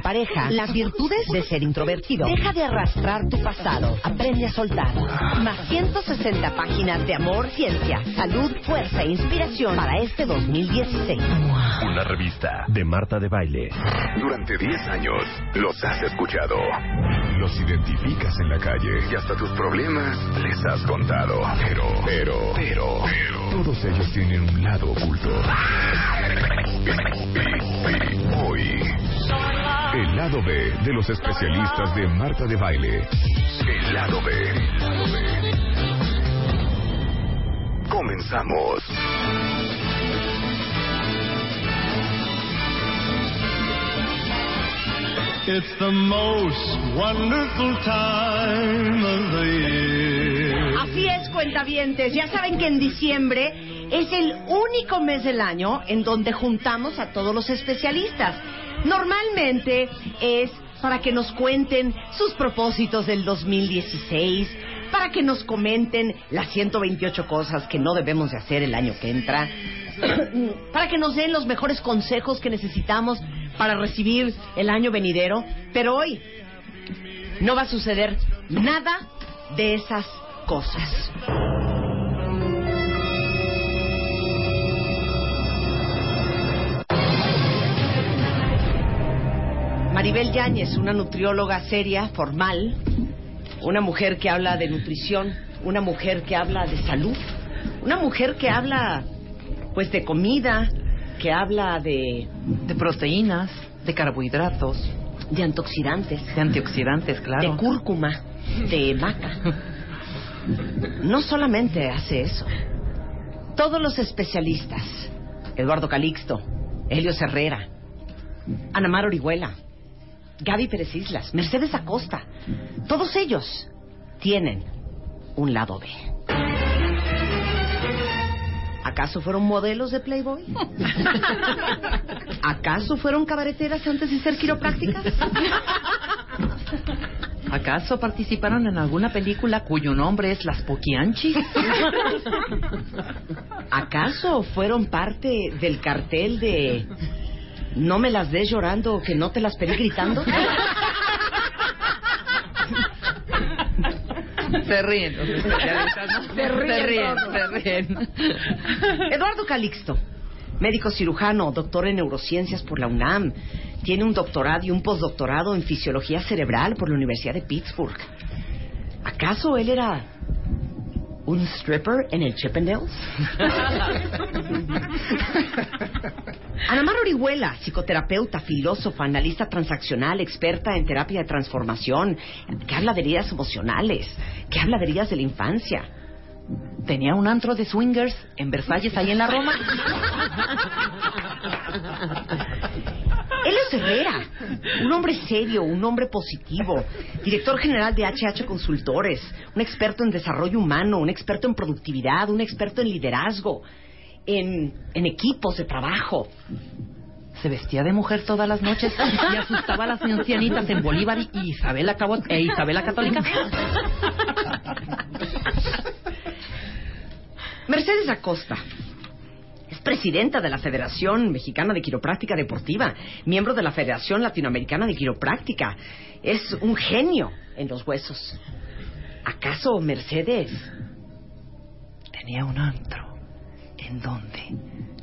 pareja. Las virtudes de ser introvertido. Deja de arrastrar tu pasado. Aprende a soltar. Más 160 páginas de amor, ciencia, salud, fuerza e inspiración para este 2016. Una revista de Marta de Baile. Durante 10 años los has escuchado. Los identificas en la calle y hasta tus problemas les has contado. Pero, pero, pero, pero, todos ellos tienen un lado oculto. Y hoy, el lado B de los especialistas de Marta de Baile. El lado B. Comenzamos. It's the most wonderful time of the year. Así es, cuentavientes. Ya saben que en diciembre es el único mes del año en donde juntamos a todos los especialistas. Normalmente es para que nos cuenten sus propósitos del 2016, para que nos comenten las 128 cosas que no debemos de hacer el año que entra, para que nos den los mejores consejos que necesitamos para recibir el año venidero. Pero hoy no va a suceder nada de esas cosas. Maribel Yáñez, una nutrióloga seria, formal, una mujer que habla de nutrición, una mujer que habla de salud, una mujer que habla pues de comida, que habla de, De proteínas, de carbohidratos, de antioxidantes, de antioxidantes, claro. de cúrcuma, de maca. No solamente hace eso. Todos los especialistas, Eduardo Calixto, Helio Herrera, Anamar Orihuela, Gaby Pérez Islas, Mercedes Acosta, todos ellos tienen un lado B. ¿Acaso fueron modelos de Playboy? ¿Acaso fueron cabareteras antes de ser quiroprácticas? ¿Acaso participaron en alguna película cuyo nombre es Las Poquianchis? ¿Acaso fueron parte del cartel de No me las des llorando que no te las pedí gritando? Se ríen especialistas, ¿no? Se ríen se ríen, se ríen. Eduardo Calixto, médico cirujano, doctor en neurociencias por la UNAM. Tiene un doctorado y un postdoctorado en fisiología cerebral por la Universidad de Pittsburgh. ¿Acaso él era un stripper en el Chippendales? Anamar Orihuela, psicoterapeuta, filósofa, analista transaccional, experta en terapia de transformación, que habla de heridas emocionales, que habla de heridas de la infancia. Tenía un antro de swingers en Versalles, ahí en la Roma. Elio Herrera, un hombre serio, un hombre positivo, director general de HH Consultores, un experto en desarrollo humano, un experto en productividad, un experto en liderazgo, en, en equipos de trabajo. Se vestía de mujer todas las noches y asustaba a las ancianitas en Bolívar y Isabel la, Cabo- e Isabel la Católica. Mercedes Acosta. Es presidenta de la Federación Mexicana de Quiropráctica Deportiva, miembro de la Federación Latinoamericana de Quiropráctica. Es un genio en los huesos. ¿Acaso Mercedes? Tenía un antro en donde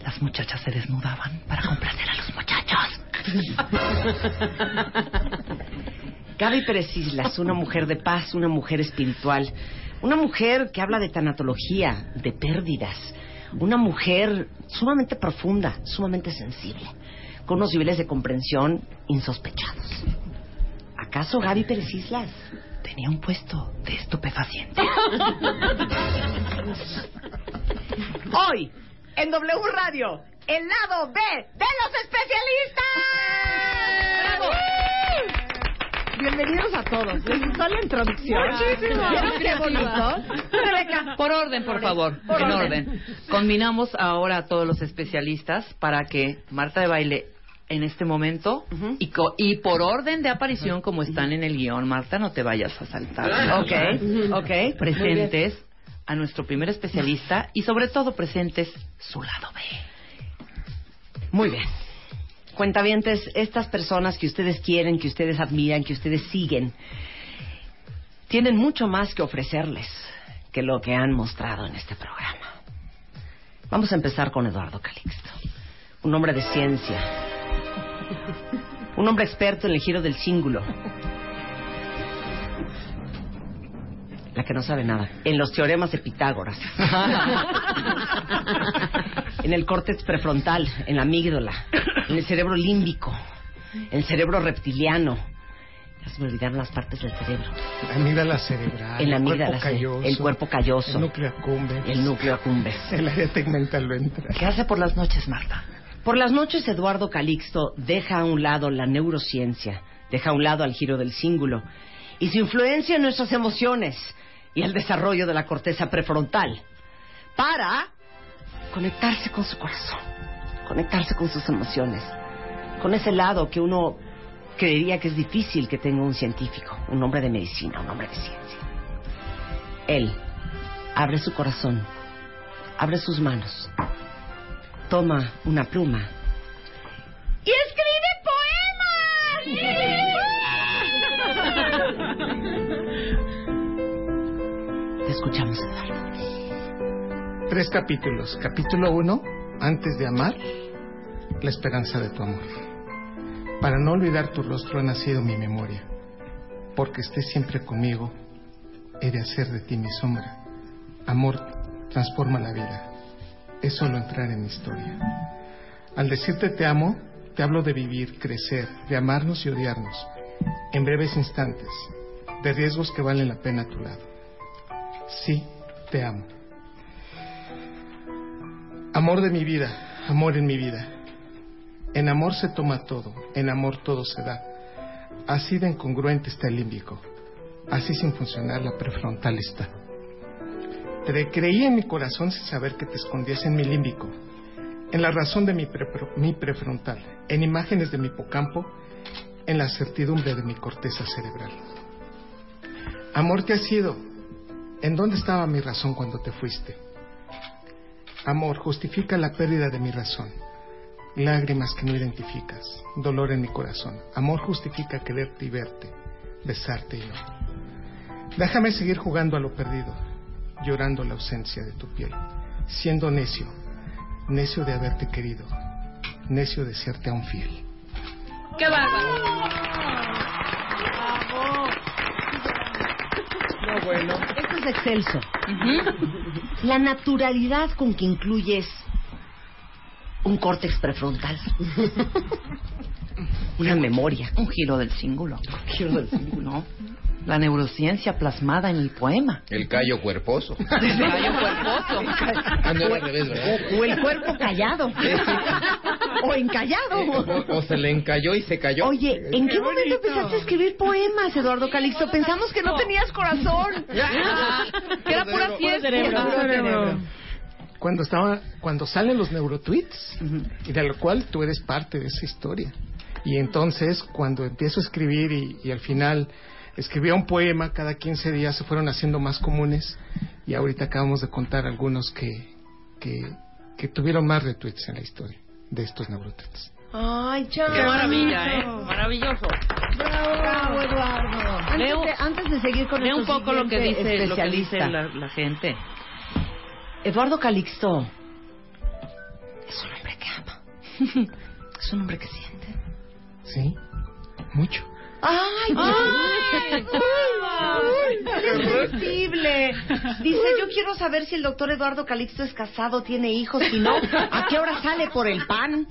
las muchachas se desnudaban para complacer a los muchachos. Gaby Pérez Islas, una mujer de paz, una mujer espiritual, una mujer que habla de tanatología, de pérdidas, una mujer sumamente profunda, sumamente sensible, con unos niveles de comprensión insospechados. ¿Acaso Gaby Pérez Islas Tenía un puesto de estupefaciente. Hoy, en W Radio, el lado B de los especialistas. Bienvenidos a todos. ¿Les gustó la introducción? ¿Vieron qué bonito? Rebeca. Por orden, por favor. Por en orden. orden. Combinamos ahora a todos los especialistas para que Marta de Baile en este momento y, co- y por orden de aparición como están en el guion, Marta, no te vayas a saltar. Ok, ok. Presentes a nuestro primer especialista y sobre todo presentes su lado B. Muy bien. Cuentavientes, estas personas que ustedes quieren, que ustedes admiran, que ustedes siguen, tienen mucho más que ofrecerles que lo que han mostrado en este programa. Vamos a empezar con Eduardo Calixto, un hombre de ciencia, un hombre experto en el giro del cíngulo, la que no sabe nada, en los teoremas de Pitágoras, en el córtex prefrontal, en la amígdala, en el cerebro límbico, en el cerebro reptiliano. Ya se me olvidaron las partes del cerebro. La amígdala cerebral, En la el amígdala, cuerpo sí. calloso, El cuerpo calloso. el núcleo accumbens, El núcleo accumbens. el área tegmental ventral. ¿Qué hace por las noches, Marta? Por las noches, Eduardo Calixto deja a un lado la neurociencia, deja a un lado al giro del cíngulo y su influencia en nuestras emociones y el desarrollo de la corteza prefrontal para conectarse con su corazón, conectarse con sus emociones, con ese lado que uno creería que es difícil que tenga un científico, un hombre de medicina, un hombre de ciencia. Él abre su corazón, abre sus manos, toma una pluma y escribe poemas. Te escuchamos, Eduardo. Tres capítulos. Capítulo uno, antes de amar, la esperanza de tu amor. Para no olvidar tu rostro ha nacido mi memoria. Porque estés siempre conmigo, he de hacer de ti mi sombra. Amor transforma la vida. Es solo entrar en mi historia. Al decirte te amo, te hablo de vivir, crecer, de amarnos y odiarnos, en breves instantes, de riesgos que valen la pena a tu lado. Sí, te amo. Amor de mi vida, amor en mi vida. En amor se toma todo, en amor todo se da. Así de incongruente está el límbico, así sin funcionar la prefrontal está. Te creí en mi corazón sin saber que te escondías en mi límbico, en la razón de mi, pre- mi prefrontal, en imágenes de mi hipocampo, en la certidumbre de mi corteza cerebral. Amor te ha sido. ¿En dónde estaba mi razón cuando te fuiste? Amor justifica la pérdida de mi razón. Lágrimas que no identificas, dolor en mi corazón. Amor justifica quererte y verte, besarte y no. Déjame seguir jugando a lo perdido, llorando la ausencia de tu piel, siendo necio, necio de haberte querido, necio de serte aún fiel. ¡Qué bárbaro! Esto es excelso. La naturalidad con que incluyes un córtex prefrontal. Una memoria. Un giro del cíngulo. giro del cíngulo. La neurociencia plasmada en el poema. El callo cuerposo. El gallo cuerposo. Ah, no era al revés, ¿verdad? O el cuerpo callado. o encallado. O, o se le encalló y se cayó. Oye, ¿en qué momento empezaste a escribir poemas, Eduardo Calixto? Pensamos que no tenías corazón. Que era pura fiesta. Cuando estaba, cuando salen los neurotweets, y de lo cual tú eres parte de esa historia. Y entonces, cuando empiezo a escribir y, y al final escribía un poema, cada 15 días se fueron haciendo más comunes y ahorita acabamos de contar algunos que, que, que tuvieron más retweets en la historia de estos neurotweets. Ay, ya. Qué maravilla, ¿eh? Maravilloso. Bravo, Eduardo. Antes, Leo- de, antes de seguir con Ve un poco lo que dice, lo que dice especialista. la, la gente. Eduardo Calixto es un hombre que ama. es un hombre que siente. Sí, mucho. ¡Ay, Ay, ¡Es sensible! Dice, yo quiero saber si el doctor Eduardo Calixto es casado, tiene hijos, si no, ¿a qué hora sale por el pan?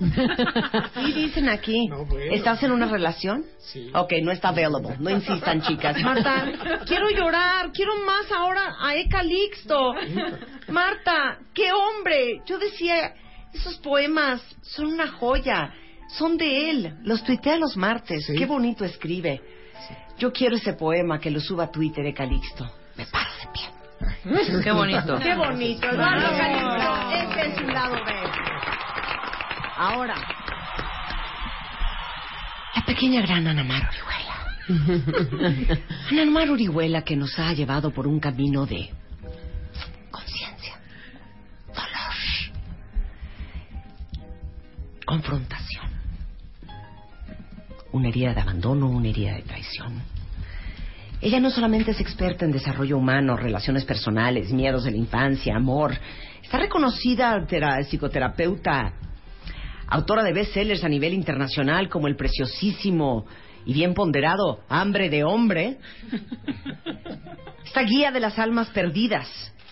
Sí, dicen aquí. No, bueno. ¿Estás en una relación? Sí. Ok, no está available. No insistan, chicas. Marta, quiero llorar. Quiero más ahora a E. Calixto. Marta, qué hombre. Yo decía, esos poemas son una joya. Son de él. Los tuitea los martes. Sí. Qué bonito escribe. Yo quiero ese poema que lo suba a Twitter de Calixto. Me paro de pie. Qué bonito. Qué bonito. Eduardo Calixto, este es un lado B. Ahora, la pequeña gran Anamar Orihuela. Anamar Orihuela que nos ha llevado por un camino de conciencia, dolor, confrontación. Una herida de abandono, una herida de traición. Ella no solamente es experta en desarrollo humano, relaciones personales, miedos de la infancia, amor. Está reconocida psicoterapeuta, autora de bestsellers a nivel internacional como el preciosísimo y bien ponderado Hambre de Hombre. Esta guía de las almas perdidas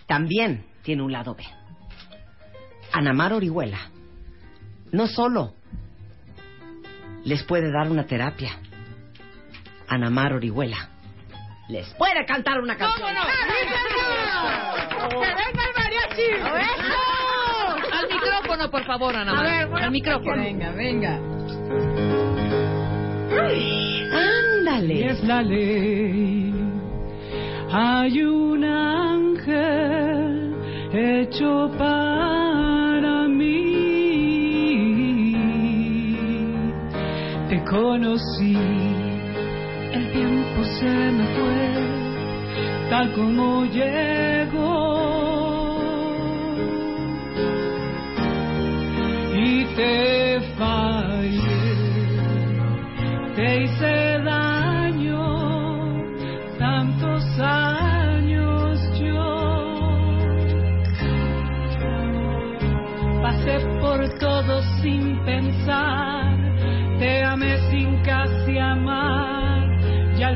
también tiene un lado B. Anamar Orihuela no solo les puede dar una terapia. Anamar Orihuela les puede cantar una canción. ¡Que venga el mariachi! Al micrófono, por favor, Ana. María. Al micrófono. Venga, venga. Ándale. Es la ley. Hay un ángel hecho para conocí, el tiempo se me fue, tal como llegó.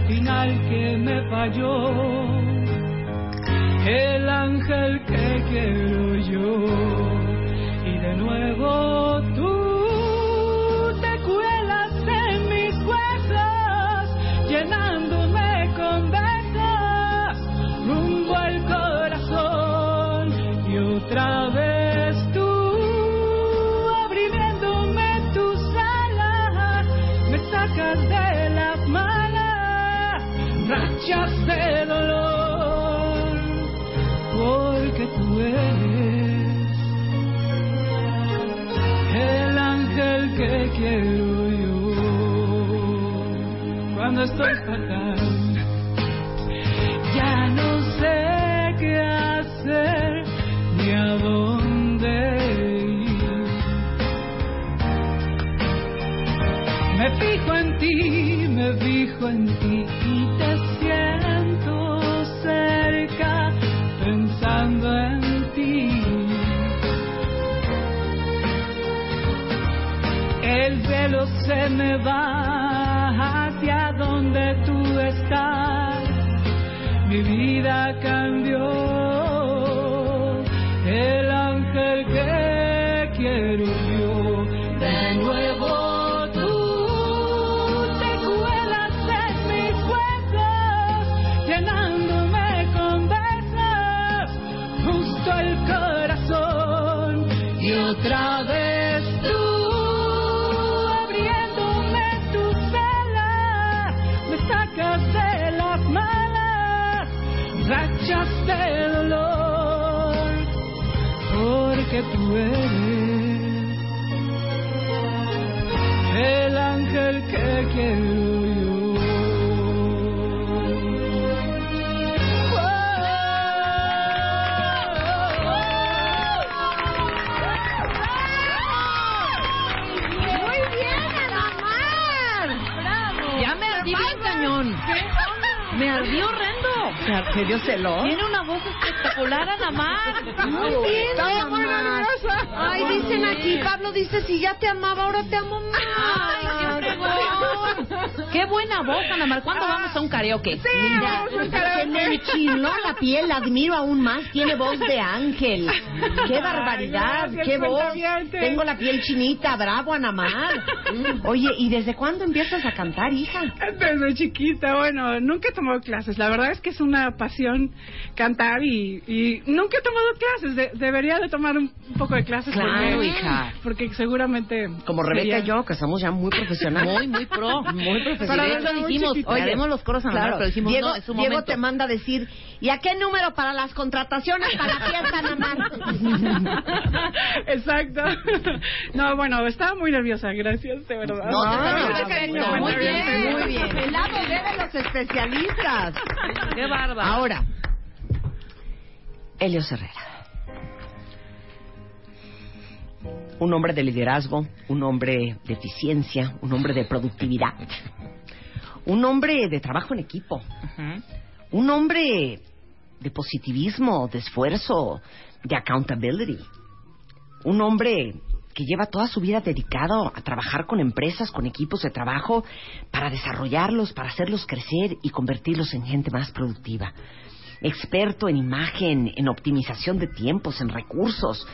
Final que me falló. El ángel que quiero yo Tiene una voz espectacular, Ana Mar. Muy bien, Anamar. Ay, dicen aquí, Pablo dice, si ya te amaba, ahora te amo más. Ay, favor! ¡Qué buena voz, Ana Mar! ¿Cuándo vamos a un karaoke? Mira, se me enchinó la piel, la admiro aún más. Tiene voz de ángel. ¡Qué barbaridad! gracias, ¡Qué voz! Tengo la piel chinita, bravo, Anamar. Oye, ¿y desde cuándo empiezas a cantar, hija? Desde chiquita, bueno, nunca he tomado clases. La verdad es que es una pasión cantar y, y nunca he tomado clases. De- debería de tomar un, un poco de clases. Claro, porque, hija. Porque seguramente... Como Rebeca sería- y yo, que somos ya muy profesionales. Muy, muy pro. Muy De profesionales. hecho, dijimos, Oye, haremos los coros a Ana Mar, Claro, pero dijimos, Diego, no, es un Diego momento. te manda a decir, ¿y a qué número para las contrataciones para fiesta, Anamar? Exacto. No, bueno, estaba muy nerviosa, gracias, de verdad. No, no, no, cariño, muy bien, muy bien. El lado B de los especialistas. ¡Qué bárbaro! Ahora, Helio Herrera. Un hombre de liderazgo, un hombre de eficiencia, un hombre de productividad, un hombre de trabajo en equipo, Ujú. Un hombre de positivismo, de esfuerzo, de accountability. Un hombre que lleva toda su vida dedicado a trabajar con empresas, con equipos de trabajo, para desarrollarlos, para hacerlos crecer y convertirlos en gente más productiva. Experto en imagen, en optimización de tiempos, en recursos.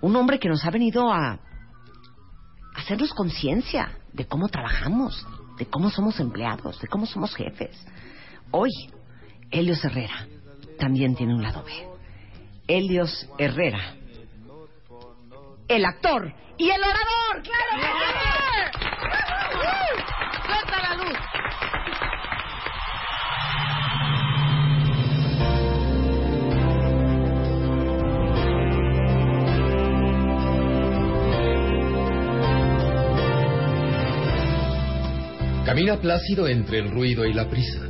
Un hombre que nos ha venido a hacernos conciencia de cómo trabajamos, de cómo somos empleados, de cómo somos jefes. Hoy, Helios Herrera también tiene un lado B. Helios Herrera, el actor y el orador, claro que. ¡Suelta la luz! Camina plácido entre el ruido y la prisa.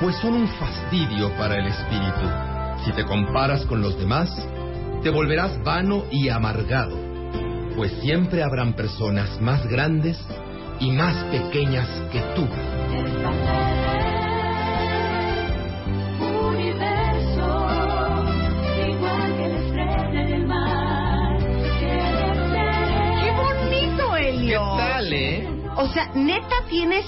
pues son un fastidio para el espíritu. Si te comparas con los demás, te volverás vano y amargado, pues siempre habrán personas más grandes y más pequeñas que tú. ¡Qué bonito, ¿Qué Helio! tal, eh? O sea, neta tienes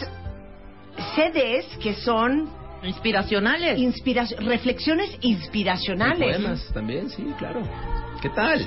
CDs que son Inspiracionales. inspira- reflexiones inspiracionales. Poemas también, sí, claro. ¿Qué tal?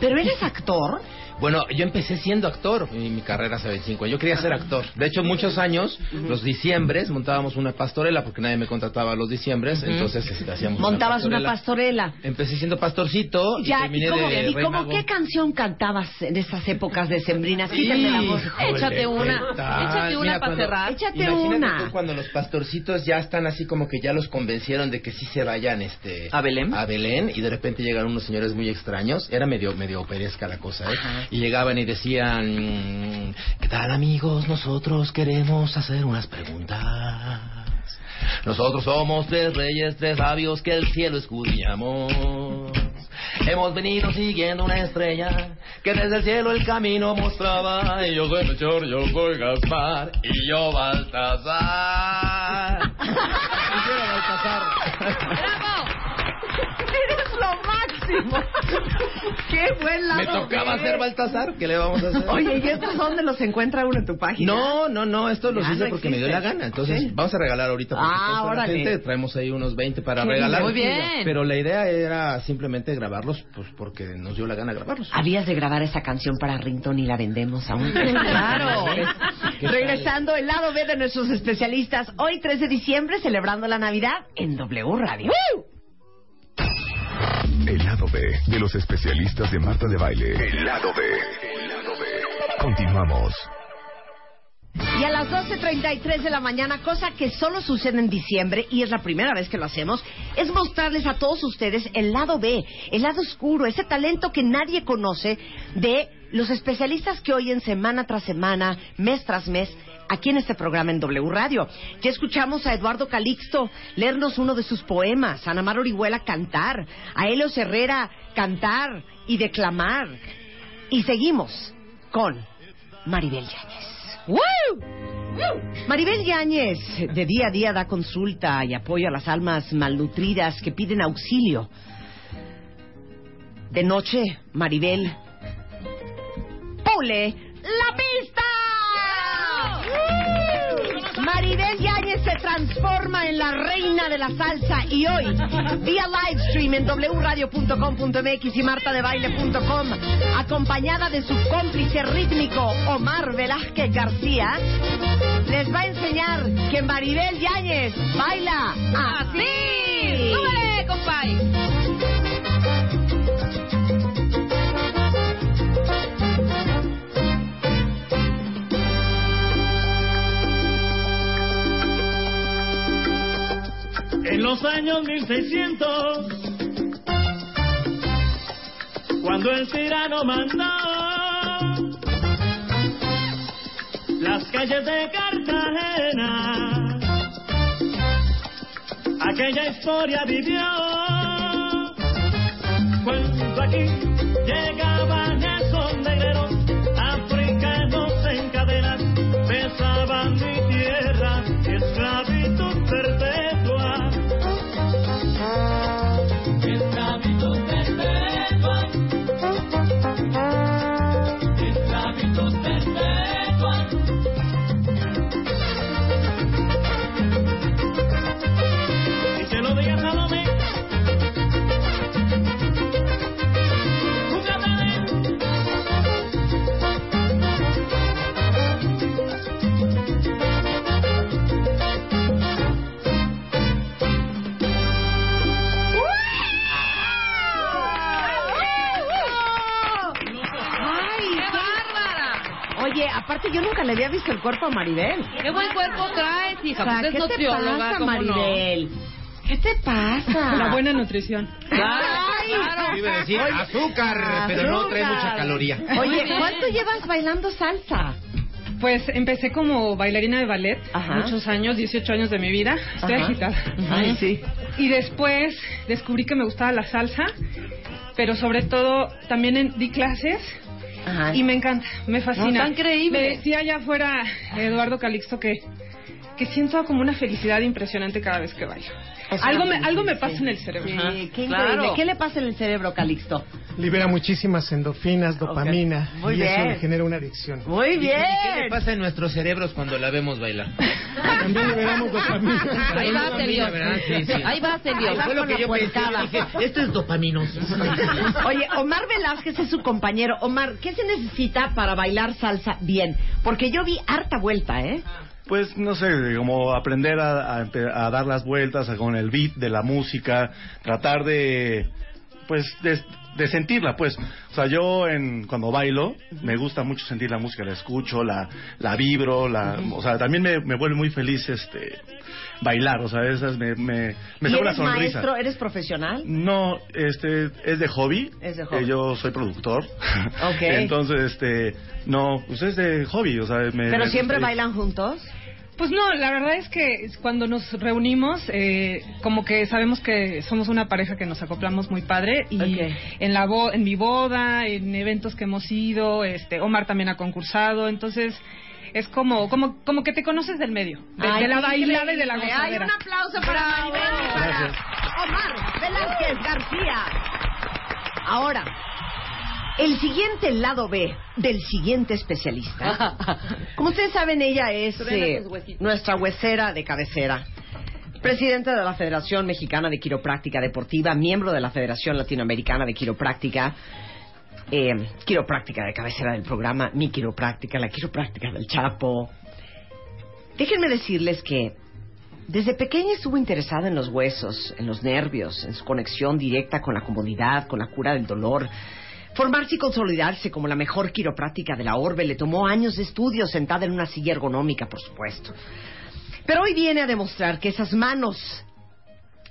Pero eres actor. Bueno, yo empecé siendo actor y mi carrera hace 25 años. Yo quería ser actor. De hecho, muchos años, los diciembres, montábamos una pastorela porque nadie me contrataba los diciembres, entonces este, hacíamos Montabas una pastorela. pastorela. Empecé siendo pastorcito y Ya, terminé ¿y cómo, de y cómo qué canción cantabas en esas épocas de sembrinas? Quítame la voz. Híjole, Échate una, échate una para cuando- cerrar. Échate Imagínate una. tú cuando los pastorcitos ya están así como que ya los convencieron de que sí se vayan este ¿A Belén? a Belén y de repente llegan unos señores muy extraños, era medio medio operesca la cosa, ¿eh? Ajá. Y llegaban y decían, ¿qué tal amigos? Nosotros queremos hacer unas preguntas. Nosotros somos tres reyes, tres sabios que el cielo escudriñamos. Hemos venido siguiendo una estrella que desde el cielo el camino mostraba. Y yo soy Melchor, yo soy Gaspar y yo Baltasar. Baltasar. ¡Eres lo máximo! ¡Qué buen lado Me tocaba ser Baltasar, ¿qué le vamos a hacer? Oye, ¿y estos dónde los encuentra uno en tu página? No, no, no, esto lo Ya hice no porque me dio la gana. Entonces, Sí. vamos a regalar ahorita Ah, órale. gente. Traemos ahí unos 20 para Qué regalar. Muy bien. Pero la idea era simplemente grabarlos, pues porque nos dio la gana grabarlos. Habías de grabar esa canción para Rington y la vendemos aún. Claro. Regresando el lado B de nuestros especialistas, hoy 3 de diciembre, celebrando la Navidad en W Radio. El lado B de los especialistas de Marta de Baile. El lado B. El lado B. Continuamos. Y a las 12.33 de la mañana, cosa que solo sucede en diciembre y es la primera vez que lo hacemos, es mostrarles a todos ustedes el lado B, el lado oscuro, ese talento que nadie conoce de los especialistas que oyen semana tras semana, mes tras mes, aquí en este programa en W Radio. Ya escuchamos a Eduardo Calixto leernos uno de sus poemas, a Ana Mar Orihuela cantar, a Helios Herrera cantar y declamar. Y seguimos con Maribel Yáñez. Maribel Yáñez de día a día da consulta y apoyo a las almas malnutridas que piden auxilio. De noche, Maribel la pista. Maribel Yáñez se transforma en la reina de la salsa y hoy, vía live stream en wradio.com.mx y martadebaile.com, acompañada de su cómplice rítmico Omar Velázquez García, les va a enseñar que Maribel Yáñez baila así. ¡Súbele, compay! En los años 1600, cuando el tirano mandaba las calles de Cartagena, aquella historia vivió. Cuando aquí llegaban yo nunca le había visto el cuerpo a Maribel. ¡Qué buen cuerpo traes, hija! O sea, Pues es ¿qué te pasa. Maribel? ¿Qué te pasa? La buena nutrición. Ay, Iba a decir azúcar, pero no trae mucha caloría. Oye, ¿cuánto llevas bailando salsa? Pues empecé como bailarina de ballet, Ajá. muchos años, 18 años de mi vida. Estoy Ajá. agitada. Ay, sí. Y después descubrí que me gustaba la salsa, pero sobre todo también en- di clases Ajá. y me encanta, me fascina. No, está increíble. Me decía allá afuera Eduardo Calixto que, que siento como una felicidad impresionante cada vez que bailo. O sea, algo me, sí, algo me sí. pasa en el cerebro. Sí, qué Claro. increíble. ¿Qué le pasa en el cerebro, Calixto? Libera muchísimas endorfinas, dopamina. Muy y eso bien. le genera una adicción. Muy ¿Y bien. qué le pasa en nuestros cerebros cuando la vemos bailar? También liberamos dopamina. Ahí va, Celio. ¿verdad? Sí, sí. Ahí va, va Fue lo que yo pensé. Dije, esto es dopaminoso. Oye, Omar Velázquez es su compañero. Omar, ¿qué se necesita para bailar salsa bien? Porque yo vi harta vuelta, ¿eh? Pues no sé, como aprender a, a dar las vueltas a- con el beat de la música, tratar de, pues, de, de sentirla, pues. O sea, yo en, cuando bailo, me gusta mucho sentir la música, la escucho, la, la vibro, la, o sea, también me, me vuelve muy feliz, este, bailar, o sea, esas me, me, me ¿Y saca una eres sonrisa. maestro? ¿Eres profesional? No, este, es de hobby. Es de hobby. Eh, yo soy productor. Ok. Entonces, este, no, pues es de hobby, o sea, me... ¿Pero me siempre gusta- bailan juntos? Pues no, la verdad es que cuando nos reunimos, eh, como que sabemos que somos una pareja que nos acoplamos muy padre y Ok. en la bo- en mi boda, en eventos que hemos ido, este, Omar también ha concursado, entonces es como como como que te conoces del medio, de, Ay, de la bailada y de la gozadera. un aplauso para Maribel y para Omar Velázquez García. Ahora, el siguiente lado B del siguiente especialista. Como ustedes saben, ella es eh, nuestra huesera de cabecera. Presidenta de la Federación Mexicana de Quiropráctica Deportiva, miembro de la Federación Latinoamericana de Quiropráctica, eh, quiropráctica de cabecera del programa, mi quiropráctica, la quiropráctica del Chapo. Déjenme decirles que desde pequeña estuvo interesada en los huesos, en los nervios, en su conexión directa con la comodidad, con la cura del dolor. Formarse y consolidarse como la mejor quiropráctica de la orbe le tomó años de estudio sentada en una silla ergonómica, por supuesto. Pero hoy viene a demostrar que esas manos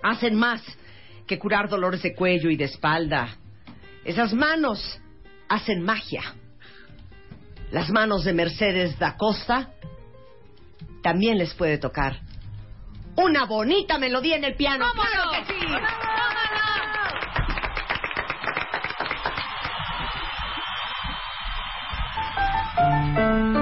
hacen más que curar dolores de cuello y de espalda. Esas manos hacen magia. las manos de Mercedes da Costa, también les puede tocar una bonita melodía en el piano. ¡Claro que sí! bonito!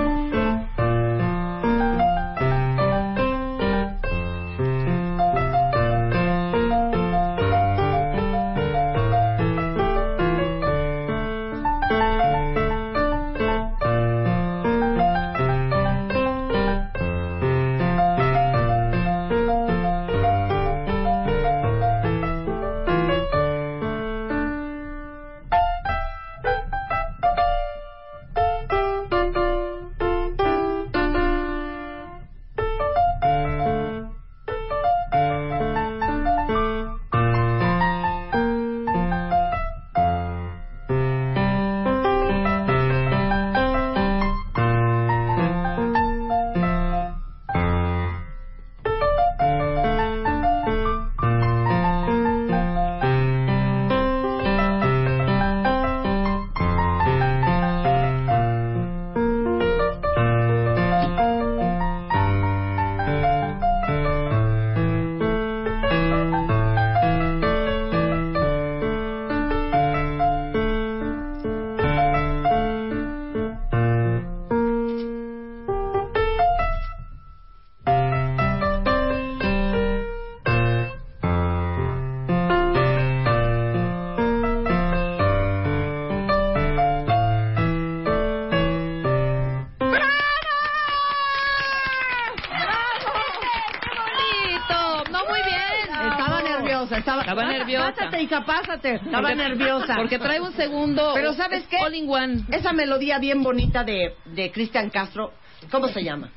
Pásate, hija, pásate. Estaba Porque- nerviosa. Porque trae un segundo. Pero ¿sabes qué? All in one. Esa melodía bien bonita de, de Cristian Castro, ¿cómo se llama?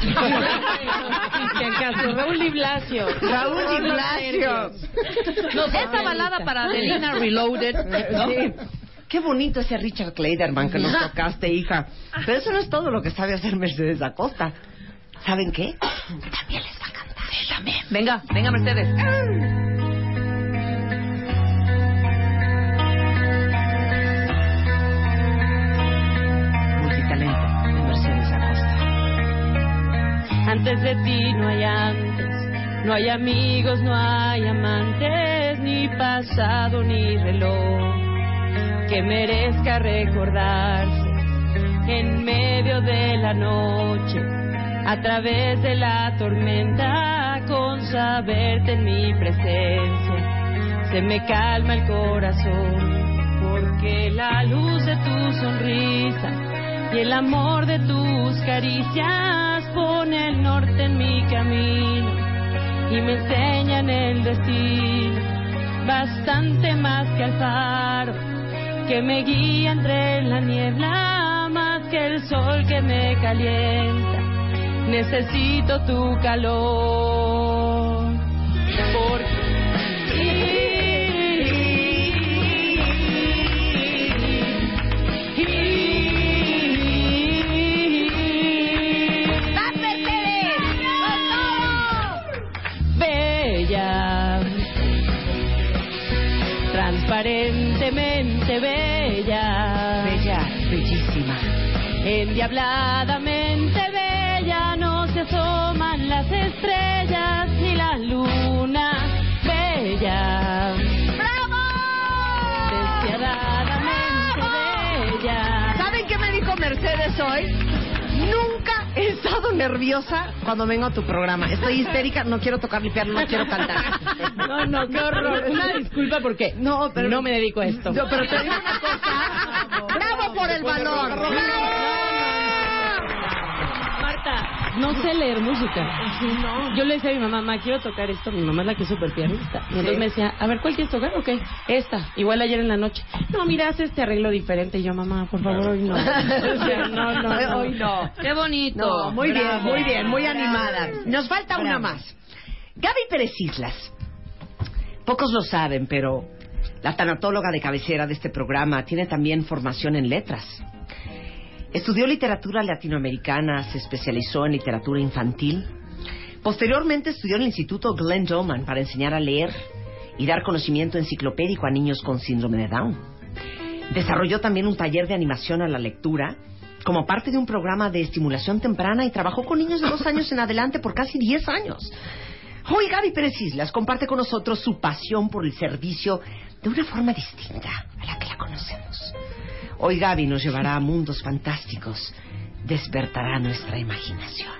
Cristian Castro, Raúl Di Blasio. Raúl Di Blasio. No, esta balada para Adelina Reloaded. ¿no? Sí. Qué bonito ese Richard Kleiderman que nos tocaste, hija. Pero eso no es todo lo que sabe hacer Mercedes Acosta. ¿Saben qué? También les va a cantar. también. Venga, venga, Mercedes. Antes de ti no hay antes, no hay amigos, no hay amantes, ni pasado ni reloj que merezca recordarse en medio de la noche, a través de la tormenta, con saberte en mi presencia, se me calma el corazón, porque la luz de tu sonrisa y el amor de tus caricias pone el norte en mi camino y me enseñan el destino bastante más que al faro que me guía entre la niebla más que el sol que me calienta. Necesito tu calor Bella, endiabladamente bella, no se asoman las estrellas ni la luna, bella. Despiadadamente bella. ¿Saben qué me dijo Mercedes hoy? Nunca he estado nerviosa cuando vengo a tu programa. Estoy histérica, no quiero tocar mi piano, no quiero cantar. No, no, qué horror. Una disculpa porque No, pero- no me dedico a esto. No, pero te digo una cosa. ¡Bravo por el balón! Marta, no sé leer música. Yo le decía a mi mamá, mamá, quiero tocar esto. Mi mamá es la que es súper pianista. Y entonces me decía, a ver, ¿cuál quieres tocar? Ok, esta. Igual ayer en la noche. No, mira, haz este arreglo diferente. Y yo, mamá, por favor, hoy no. O sea, no, no, no. Hoy no. Qué bonito. No, muy bien, muy bien, muy animada. Nos falta una más. Gaby Pérez Islas. Pocos lo saben, pero la tanatóloga de cabecera de este programa tiene también formación en letras. Estudió literatura latinoamericana, se especializó en literatura infantil. Posteriormente estudió en el Instituto Glenn Doman para enseñar a leer y dar conocimiento enciclopédico a niños con síndrome de Down. Desarrolló también un taller de animación a la lectura como parte de un programa de estimulación temprana y trabajó con niños de dos años en adelante por casi 10 años. Hoy Gaby Pérez Islas comparte con nosotros su pasión por el servicio de una forma distinta a la que la conocemos. Hoy Gaby nos llevará a mundos fantásticos, despertará nuestra imaginación.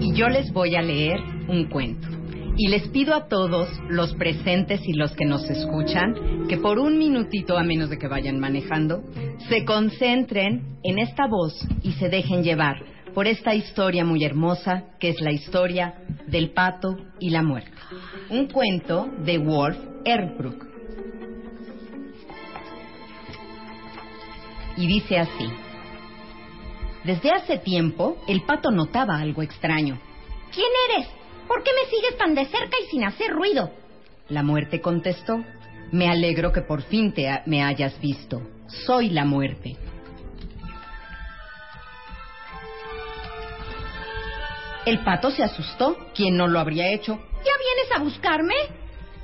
Y yo les voy a leer un cuento. Y les pido a todos, los presentes y los que nos escuchan, que por un minutito, a menos de que vayan manejando, se concentren en esta voz y se dejen llevar por esta historia muy hermosa, que es la historia del pato y la muerte. Un cuento de Wolf Erbrook. Y dice así. Desde hace tiempo, el pato notaba algo extraño. ¿Quién eres? ¿Por qué me sigues tan de cerca y sin hacer ruido? La muerte contestó, me alegro que por fin te ha- me hayas visto. Soy la muerte. El pato se asustó. ¿Quién no lo habría hecho? ¿Ya vienes a buscarme?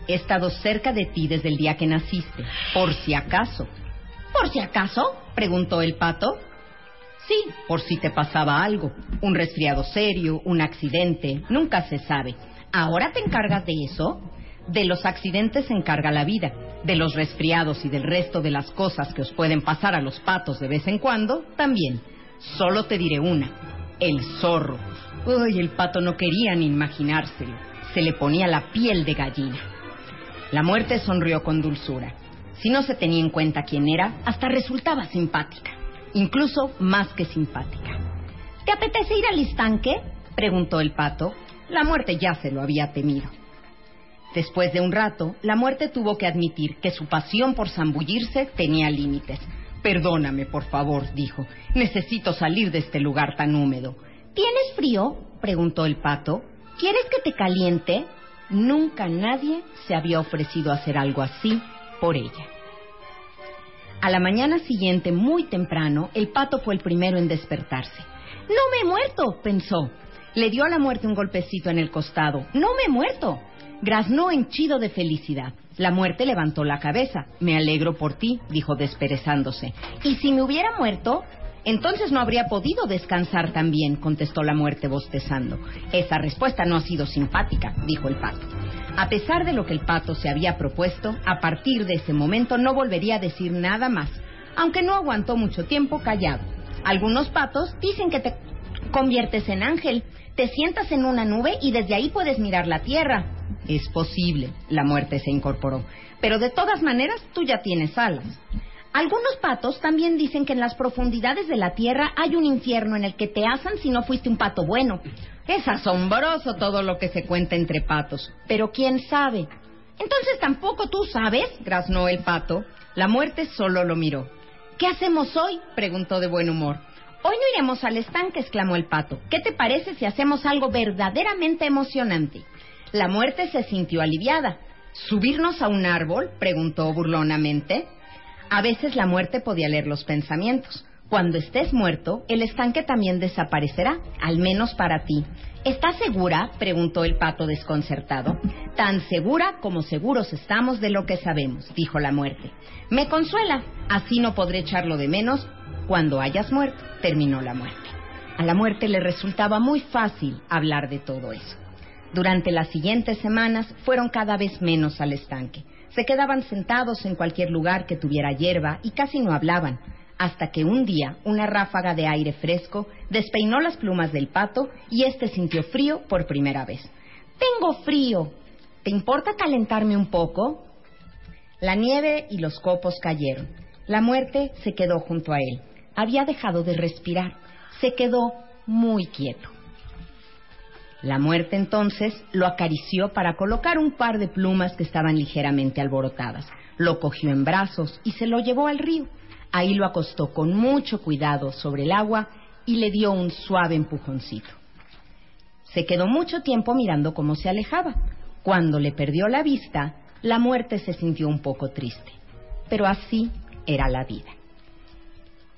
He estado cerca de ti desde el día que naciste. Por si acaso. ¿Por si acaso? Preguntó el pato. Sí, por si te pasaba algo. Un resfriado serio, un accidente. Nunca se sabe. ¿Ahora te encargas de eso? De los accidentes se encarga la vida. De los resfriados y del resto de las cosas que os pueden pasar a los patos de vez en cuando, también. Solo te diré una. El zorro. Uy, el pato no quería ni imaginárselo. Se le ponía la piel de gallina. La muerte sonrió con dulzura. Si no se tenía en cuenta quién era, hasta resultaba simpática. Incluso más que simpática. ¿Te apetece ir al estanque? Preguntó el pato. La muerte ya se lo había temido. Después de un rato, la muerte tuvo que admitir que su pasión por zambullirse tenía límites. Perdóname, por favor, dijo. Necesito salir de este lugar tan húmedo. ¿Tienes frío? Preguntó el pato. ¿Quieres que te caliente? Nunca nadie se había ofrecido a hacer algo así por ella. A la mañana siguiente, muy temprano, el pato fue el primero en despertarse. No me he muerto, pensó. Le dio a la muerte un golpecito en el costado. No me he muerto. Graznó henchido de felicidad. La muerte levantó la cabeza. Me alegro por ti, dijo desperezándose. ¿Y si me hubiera muerto? Entonces no habría podido descansar tan bien, contestó la muerte bostezando. Esa respuesta no ha sido simpática, dijo el pato. A pesar de lo que el pato se había propuesto, a partir de ese momento no volvería a decir nada más, aunque no aguantó mucho tiempo callado. Algunos patos dicen que te conviertes en ángel, te sientas en una nube y desde ahí puedes mirar la tierra. Es posible, la muerte se incorporó, pero de todas maneras tú ya tienes alas. Algunos patos también dicen que en las profundidades de la tierra hay un infierno en el que te asan si no fuiste un pato bueno. Es asombroso todo lo que se cuenta entre patos, pero quién sabe. Entonces tampoco tú sabes, graznó el pato. La muerte solo lo miró. ¿Qué hacemos hoy? preguntó de buen humor. Hoy no iremos al estanque, exclamó el pato. ¿Qué te parece si hacemos algo verdaderamente emocionante? La muerte se sintió aliviada. ¿Subirnos a un árbol? preguntó burlonamente. A veces la muerte podía leer los pensamientos. Cuando estés muerto, el estanque también desaparecerá, al menos para ti. ¿Estás segura? preguntó el pato desconcertado. Tan segura como seguros estamos de lo que sabemos, dijo la muerte. Me consuela, así no podré echarlo de menos cuando hayas muerto, terminó la muerte. A la muerte le resultaba muy fácil hablar de todo eso. Durante las siguientes semanas fueron cada vez menos al estanque. Se quedaban sentados en cualquier lugar que tuviera hierba y casi no hablaban, hasta que un día una ráfaga de aire fresco despeinó las plumas del pato y éste sintió frío por primera vez. Tengo frío. ¿Te importa calentarme un poco? La nieve y los copos cayeron. La muerte se quedó junto a él. Había dejado de respirar. Se quedó muy quieto. La muerte entonces lo acarició para colocar un par de plumas que estaban ligeramente alborotadas. Lo cogió en brazos y se lo llevó al río. Ahí lo acostó con mucho cuidado sobre el agua y le dio un suave empujoncito. Se quedó mucho tiempo mirando cómo se alejaba. Cuando le perdió la vista, la muerte se sintió un poco triste. Pero así era la vida.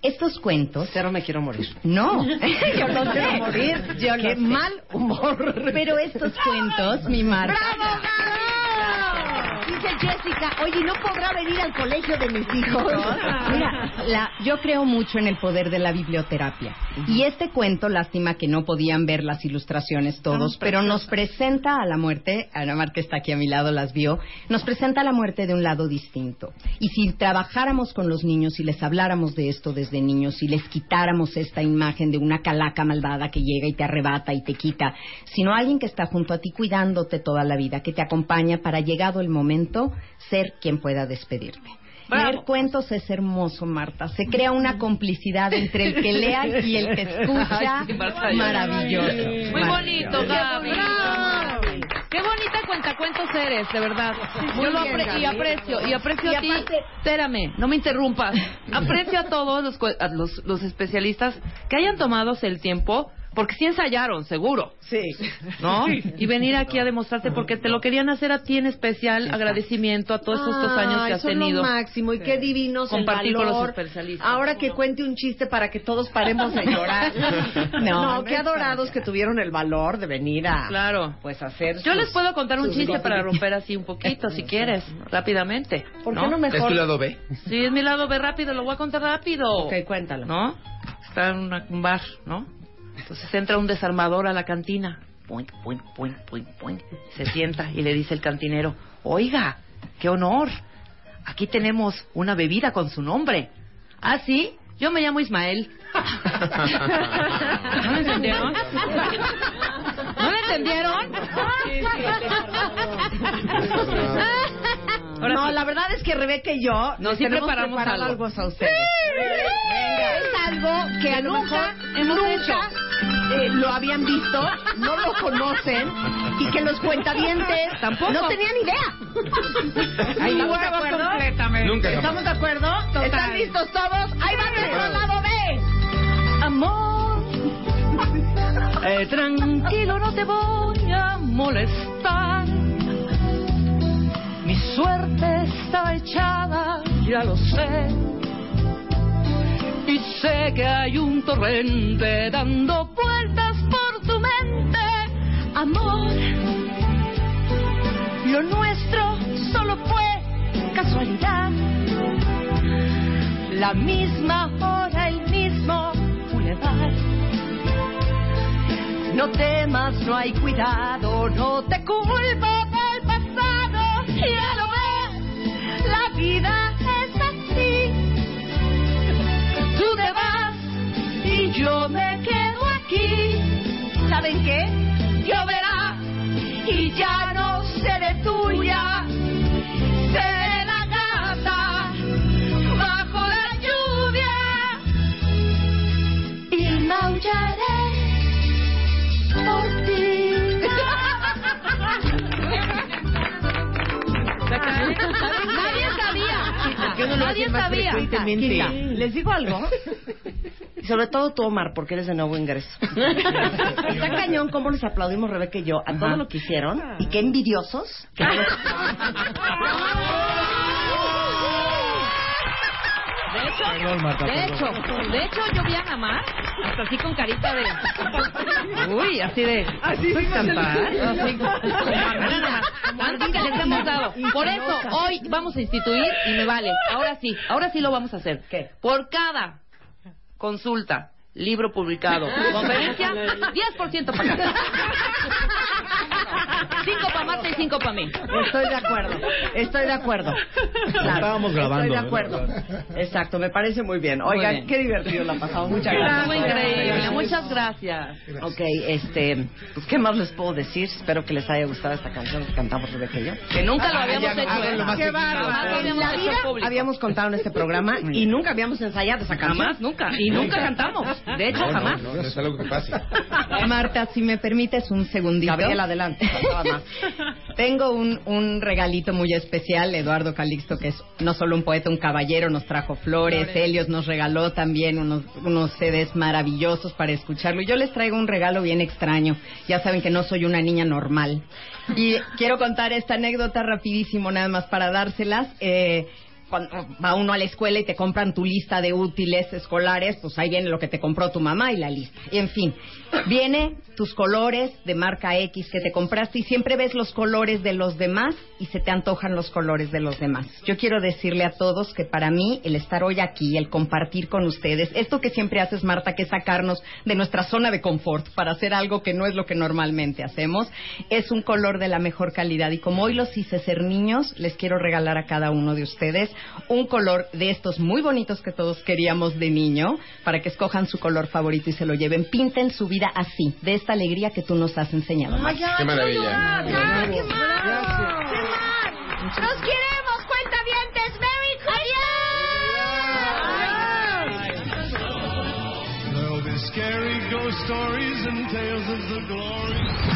Estos cuentos. Cero me quiero morir. No, yo no quiero sé. morir. Yo Qué lo sé. mal humor. Pero estos cuentos, mi Marta. ¡Bravo, Jessica, oye, ¿no podrá venir al colegio de mis hijos? Mira, la- yo creo mucho en el poder de la biblioterapia. Y este cuento, lástima que no podían ver las ilustraciones todos, pero nos presenta a la muerte, Ana Mar que está aquí a mi lado las vio, nos presenta a la muerte de un lado distinto. Y si trabajáramos con los niños y les habláramos de esto desde niños y les quitáramos esta imagen de una calaca malvada que llega y te arrebata y te quita, sino alguien que está junto a ti cuidándote toda la vida, que te acompaña para llegado el momento ser quien pueda despedirte. Leer cuentos es hermoso, Marta. Se crea una complicidad entre el que lea y el que escucha. Ay, sí, Maravilloso. Muy bonito. Gaby. Qué bonita cuentacuentos eres, de verdad. Muy Yo lo apre- y aprecio, y aprecio Y a ti. Espérame, no me interrumpas. Aprecio a todos los, a los, los especialistas que hayan tomado el tiempo, porque sí ensayaron, seguro. Sí. ¿No? Y venir aquí a demostrarte porque te lo querían hacer a ti en especial, agradecimiento a todos estos años que has tenido. lo máximo y qué divinos el Compartir con los especialistas. Ahora que cuente un chiste para que todos paremos de llorar. No, no qué adorados que tuvieron el valor de venir a Claro. pues hacer Yo sus- les puedo contar un chiste para romper así un poquito, si quieres, rápidamente. ¿Por qué no mejor? ¿Es tu lado B? Sí, es mi lado B rápido, lo voy a contar rápido. Ok, cuéntalo. ¿No? Está en un bar, ¿no? Entonces entra un desarmador a la cantina. Puink, puink, puink, puink, puink. Se sienta y le dice el cantinero, oiga, qué honor. Aquí tenemos una bebida con su nombre. ¿Ah, sí? Yo me llamo Ismael. ¿No lo entendieron? ¿No lo entendieron? No, la verdad es que Rebeca y yo No, les sí tenemos preparamos algo. algo a ustedes. Es algo que A lo nunca, mejor hemos nunca eh, lo habían visto, no lo conocen y que los cuentavientes Tampoco. no tenían idea. Ahí ¿Estamos de acuerdo? completamente. Nunca. ¿Estamos de acuerdo? ¿Están listos todos? Ahí va nuestro lado B. Amor, eh, tranquilo, no te voy a molestar. Mi suerte está echada, ya lo sé. Sé que hay un torrente dando vueltas por tu mente. Amor, lo nuestro solo fue casualidad. La misma hora, el mismo bulevar. No temas, no hay cuidado, no te culpo del pasado. Ya lo ves, la vida yo me quedo aquí. ¿Saben qué? Lloverá y ya no seré tuya. Seré la gata bajo la lluvia y maullaré por ti. Nadie sabía. ¿Por qué no lo Nadie sabía. ¿Les digo algo? Y sobre todo tú, Omar, porque eres de nuevo ingreso. Está cañón cómo les aplaudimos Rebeca y yo a todo lo que hicieron y qué envidiosos. que De hecho, Perdón, Marta, de hecho, de hecho yo vi a Namar hasta así con carita de uy, así de Así soy cantar, así tanto que les hemos dado. Por eso hoy vamos a instituir y me vale. Ahora sí, ahora sí lo vamos a hacer. ¿Qué? Por cada consulta, libro publicado, conferencia, 10% para acá. 5 para Marta y 5 para mí. Estoy de acuerdo, estoy de acuerdo. Claro, Estábamos grabando, Estoy de acuerdo. Exacto, me parece muy bien. Oigan, bien. qué divertido la pasamos. Muchas gracias. Estuvo increíble, muchas gracias. Ok, este, pues qué más les puedo decir. Espero que les haya gustado esta canción que cantamos Rebeca y yo. Que nunca lo habíamos ya, hecho. háganlo más Qué bárbaro. Jamás habíamos la vida habíamos contado en este programa y nunca habíamos ensayado esa canción. Jamás, nunca. Y nunca cantamos. De hecho, No, no, jamás. no, no es algo que pase. Marta, si me permites un segundito. Gabriel, adelante. Tengo un, un regalito muy especial. Eduardo Calixto, que es no solo un poeta, un caballero, nos trajo flores. Helios nos regaló también unos, unos CDs maravillosos para escucharlo. Y yo les traigo un regalo bien extraño. Ya saben que no soy una niña normal. Y quiero contar esta anécdota rapidísimo, nada más para dárselas. Eh, cuando va uno a la escuela y te compran tu lista de útiles escolares, pues ahí viene lo que te compró tu mamá y la lista. En fin, viene tus colores de marca X que te compraste y siempre ves los colores de los demás y se te antojan los colores de los demás. Yo quiero decirle a todos que para mí el estar hoy aquí, el compartir con ustedes, esto que siempre haces Marta, que es sacarnos de nuestra zona de confort para hacer algo que no es lo que normalmente hacemos, es un color de la mejor calidad y como hoy los hice ser niños, les quiero regalar a cada uno de ustedes un color de estos muy bonitos que todos queríamos de niño, para que escojan su color favorito y se lo lleven. Pinten su vida así, de esta alegría que tú nos has enseñado. Qué maravilla. ¡Qué mal! ¡Nos queremos, cuentavientes! ¡Merry be scary ghost stories and tales of the glory.